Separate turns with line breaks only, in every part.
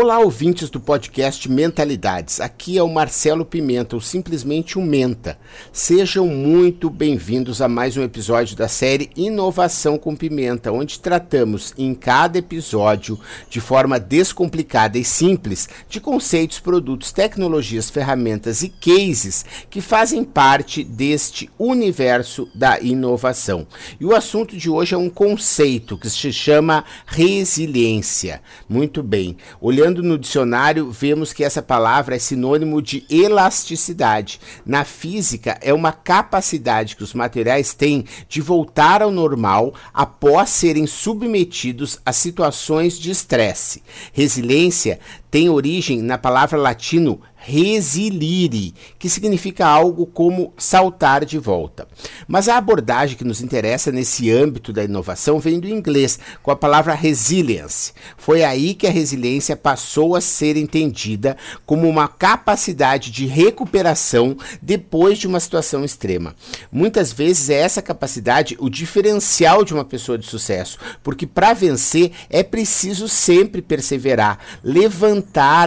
Olá, ouvintes do podcast Mentalidades. Aqui é o Marcelo Pimenta, ou simplesmente o Menta. Sejam muito bem-vindos a mais um episódio da série Inovação com Pimenta, onde tratamos em cada episódio, de forma descomplicada e simples, de conceitos, produtos, tecnologias, ferramentas e cases que fazem parte deste universo da inovação. E o assunto de hoje é um conceito que se chama resiliência. Muito bem. Olhando no dicionário, vemos que essa palavra é sinônimo de elasticidade. Na física, é uma capacidade que os materiais têm de voltar ao normal após serem submetidos a situações de estresse. Resiliência tem origem na palavra latino resilire, que significa algo como saltar de volta. Mas a abordagem que nos interessa nesse âmbito da inovação vem do inglês, com a palavra resilience. Foi aí que a resiliência passou a ser entendida como uma capacidade de recuperação depois de uma situação extrema. Muitas vezes é essa capacidade o diferencial de uma pessoa de sucesso, porque para vencer é preciso sempre perseverar, levantar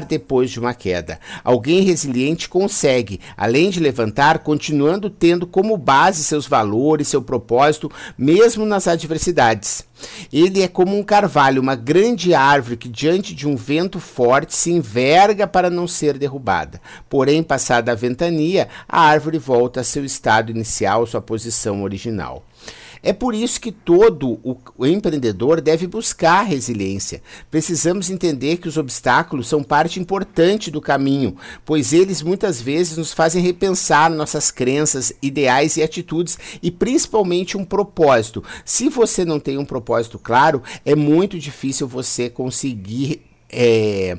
depois de uma queda. Alguém resiliente consegue, além de levantar, continuando tendo como base seus valores, seu propósito, mesmo nas adversidades. Ele é como um carvalho, uma grande árvore que, diante de um vento forte, se enverga para não ser derrubada. Porém, passada a ventania, a árvore volta a seu estado inicial, sua posição original. É por isso que todo o, empreendedor deve buscar resiliência. Precisamos entender que os obstáculos são parte importante do caminho, pois eles muitas vezes nos fazem repensar nossas crenças, ideais e atitudes e principalmente um propósito. Se você não tem um propósito claro, é muito difícil você conseguir é,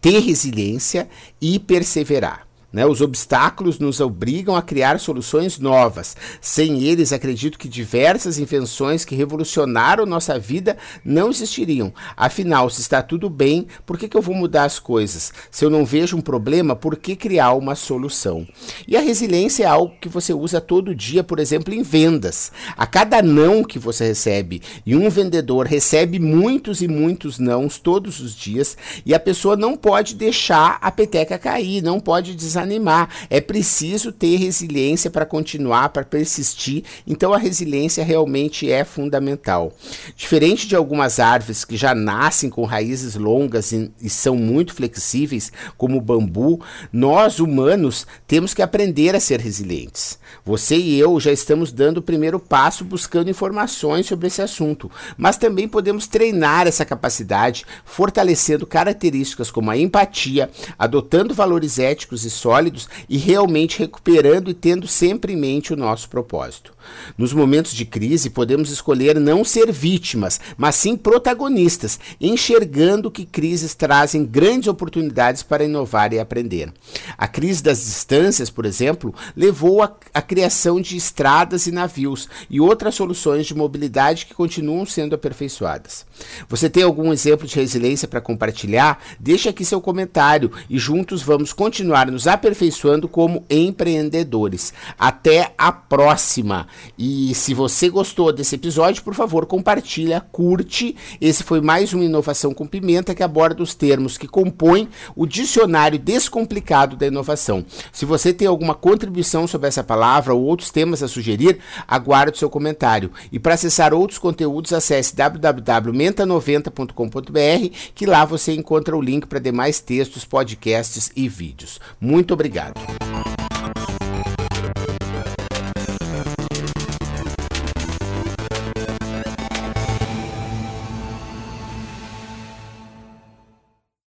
ter resiliência e perseverar. Né? Os obstáculos nos obrigam a criar soluções novas. Sem eles, acredito que diversas invenções que revolucionaram nossa vida não existiriam. Afinal, se está tudo bem, por que, que eu vou mudar as coisas? Se eu não vejo um problema, por que criar uma solução? E a resiliência é algo que você usa todo dia, por exemplo, em vendas. A cada não que você recebe, e um vendedor recebe muitos e muitos nãos todos os dias, e a pessoa não pode deixar a peteca cair, não pode desanimar desanimar. É preciso ter resiliência para continuar, para persistir. Então a resiliência realmente é fundamental. Diferente de algumas árvores que já nascem com raízes longas e, e são muito flexíveis, como o bambu, nós humanos temos que aprender a ser resilientes. Você e eu já estamos dando o primeiro passo buscando informações sobre esse assunto, mas também podemos treinar essa capacidade, fortalecendo características como a empatia, adotando valores éticos e sólidos sólidos e realmente recuperando e tendo sempre em mente o nosso propósito. Nos momentos de crise, podemos escolher não ser vítimas, mas sim protagonistas, enxergando que crises trazem grandes oportunidades para inovar e aprender. A crise das distâncias, por exemplo, levou à criação de estradas e navios e outras soluções de mobilidade que continuam sendo aperfeiçoadas. Você tem algum exemplo de resiliência para compartilhar? Deixe aqui seu comentário e juntos vamos continuar nos aperfeiçoando como empreendedores. Até a próxima! E se você gostou desse episódio, por favor, compartilha, curte. Esse foi mais uma inovação com pimenta que aborda os termos que compõem o dicionário descomplicado da inovação. Se você tem alguma contribuição sobre essa palavra ou outros temas a sugerir, aguardo seu comentário. E para acessar outros conteúdos, acesse www.menta90.com.br, que lá você encontra o link para demais textos, podcasts e vídeos. Muito obrigado.